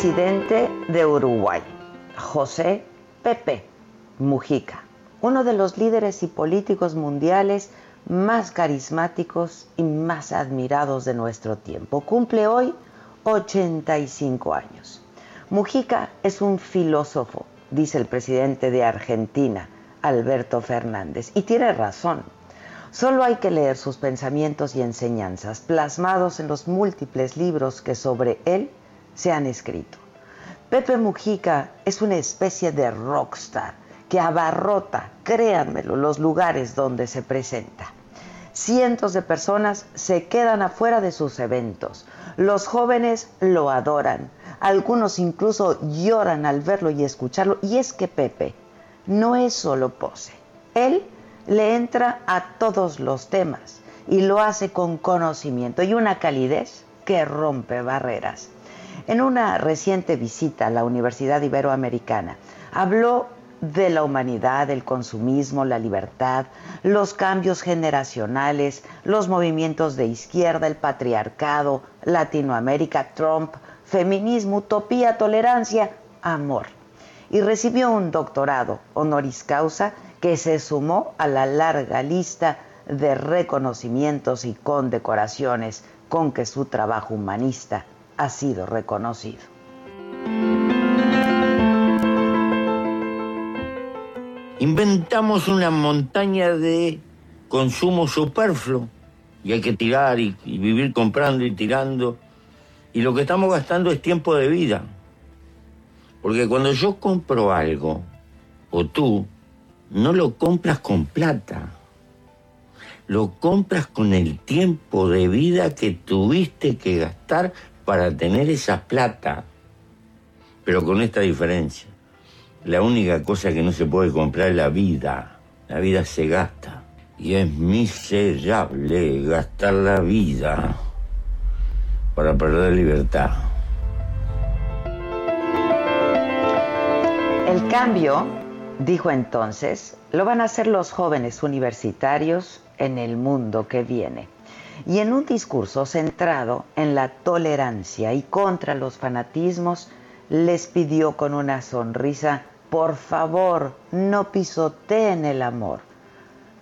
Presidente de Uruguay, José Pepe Mujica, uno de los líderes y políticos mundiales más carismáticos y más admirados de nuestro tiempo. Cumple hoy 85 años. Mujica es un filósofo, dice el presidente de Argentina, Alberto Fernández, y tiene razón. Solo hay que leer sus pensamientos y enseñanzas plasmados en los múltiples libros que sobre él se han escrito. Pepe Mujica es una especie de rockstar que abarrota, créanmelo, los lugares donde se presenta. Cientos de personas se quedan afuera de sus eventos. Los jóvenes lo adoran. Algunos incluso lloran al verlo y escucharlo. Y es que Pepe no es solo pose. Él le entra a todos los temas y lo hace con conocimiento y una calidez que rompe barreras en una reciente visita a la Universidad Iberoamericana, habló de la humanidad, el consumismo, la libertad, los cambios generacionales, los movimientos de izquierda, el patriarcado, Latinoamérica, Trump, feminismo, utopía, tolerancia, amor. Y recibió un doctorado honoris causa que se sumó a la larga lista de reconocimientos y condecoraciones con que su trabajo humanista ha sido reconocido. Inventamos una montaña de consumo superfluo y hay que tirar y, vivir comprando y tirando. Y lo que estamos gastando es tiempo de vida. Porque cuando yo compro algo, o tú, no lo compras con plata. Lo compras con el tiempo de vida que tuviste que gastar para tener esa plata, pero con esta diferencia. La única cosa que no se puede comprar es la vida. La vida se gasta. Y es miserable gastar la vida para perder libertad. El cambio, dijo entonces, lo van a hacer los jóvenes universitarios en el mundo que viene y en un discurso centrado en la tolerancia y contra los fanatismos, les pidió con una sonrisa, por favor, no pisoteen el amor,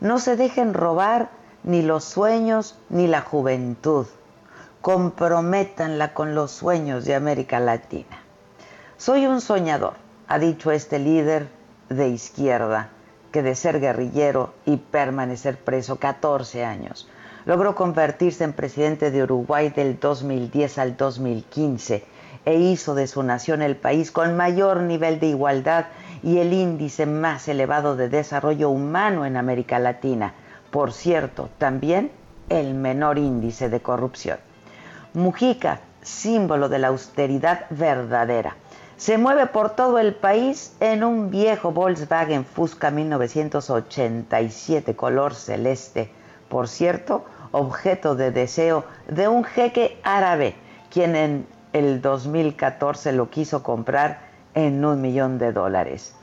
no se dejen robar ni los sueños ni la juventud, comprométanla con los sueños de América Latina. Soy un soñador, ha dicho este líder de izquierda, que de ser guerrillero y permanecer preso 14 años, logró convertirse en presidente de Uruguay del 2010 al 2015 e hizo de su nación el país con mayor nivel de igualdad y el índice más elevado de desarrollo humano en América Latina. Por cierto, también el menor índice de corrupción. Mujica, símbolo de la austeridad verdadera. Se mueve por todo el país en un viejo Volkswagen Fusca 1987 color celeste. Por cierto, objeto de deseo de un jeque árabe, quien en el 2014 lo quiso comprar en un millón de dólares.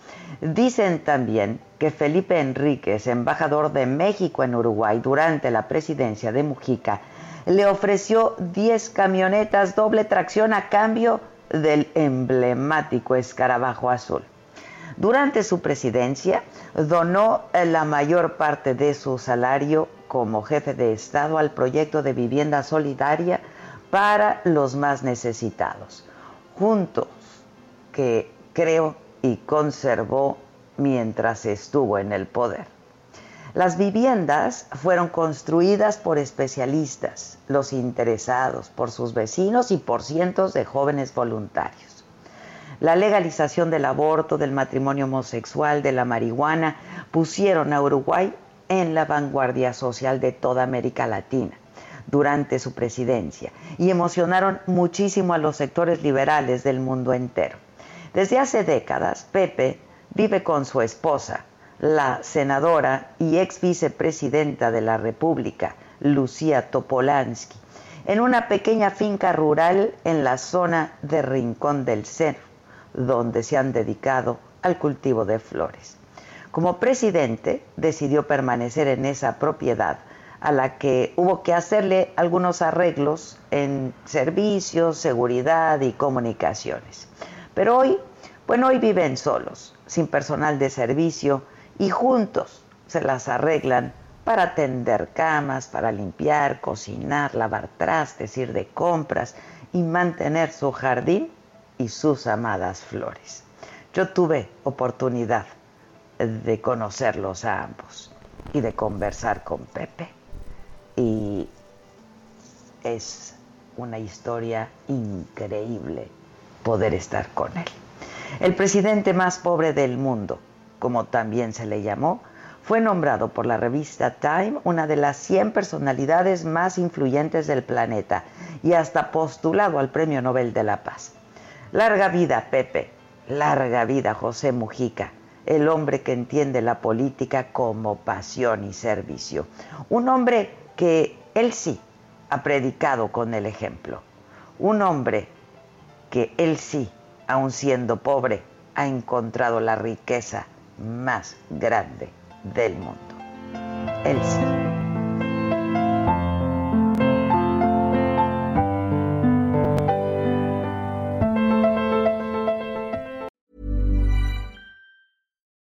Dicen también que Felipe Enríquez, embajador de México en Uruguay durante la presidencia de Mujica, le ofreció 10 camionetas doble tracción a cambio del emblemático escarabajo azul. Durante su presidencia, donó la mayor parte de su salario como jefe de Estado al proyecto de vivienda solidaria para los más necesitados, juntos que creo y conservó mientras estuvo en el poder. Las viviendas fueron construidas por especialistas, los interesados, por sus vecinos y por cientos de jóvenes voluntarios. La legalización del aborto, del matrimonio homosexual, de la marihuana, pusieron a Uruguay en la vanguardia social de toda América Latina durante su presidencia y emocionaron muchísimo a los sectores liberales del mundo entero. Desde hace décadas, Pepe vive con su esposa, la senadora y ex vicepresidenta de la República, Lucía Topolansky, en una pequeña finca rural en la zona de Rincón del Cerro, donde se han dedicado al cultivo de flores. Como presidente, decidió permanecer en esa propiedad a la que hubo que hacerle algunos arreglos en servicios, seguridad y comunicaciones. Pero hoy, bueno, hoy viven solos, sin personal de servicio y juntos se las arreglan para tender camas, para limpiar, cocinar, lavar trastes, ir de compras y mantener su jardín y sus amadas flores. Yo tuve oportunidad de conocerlos a ambos y de conversar con Pepe y es una historia increíble poder estar con él. El presidente más pobre del mundo, como también se le llamó, fue nombrado por la revista Time una de las 100 personalidades más influyentes del planeta y hasta postulado al Premio Nobel de la Paz. Larga vida, Pepe, larga vida, José Mujica, el hombre que entiende la política como pasión y servicio. Un hombre que él sí ha predicado con el ejemplo. Un hombre que él sí, aun siendo pobre, ha encontrado la riqueza más grande del mundo. El sí.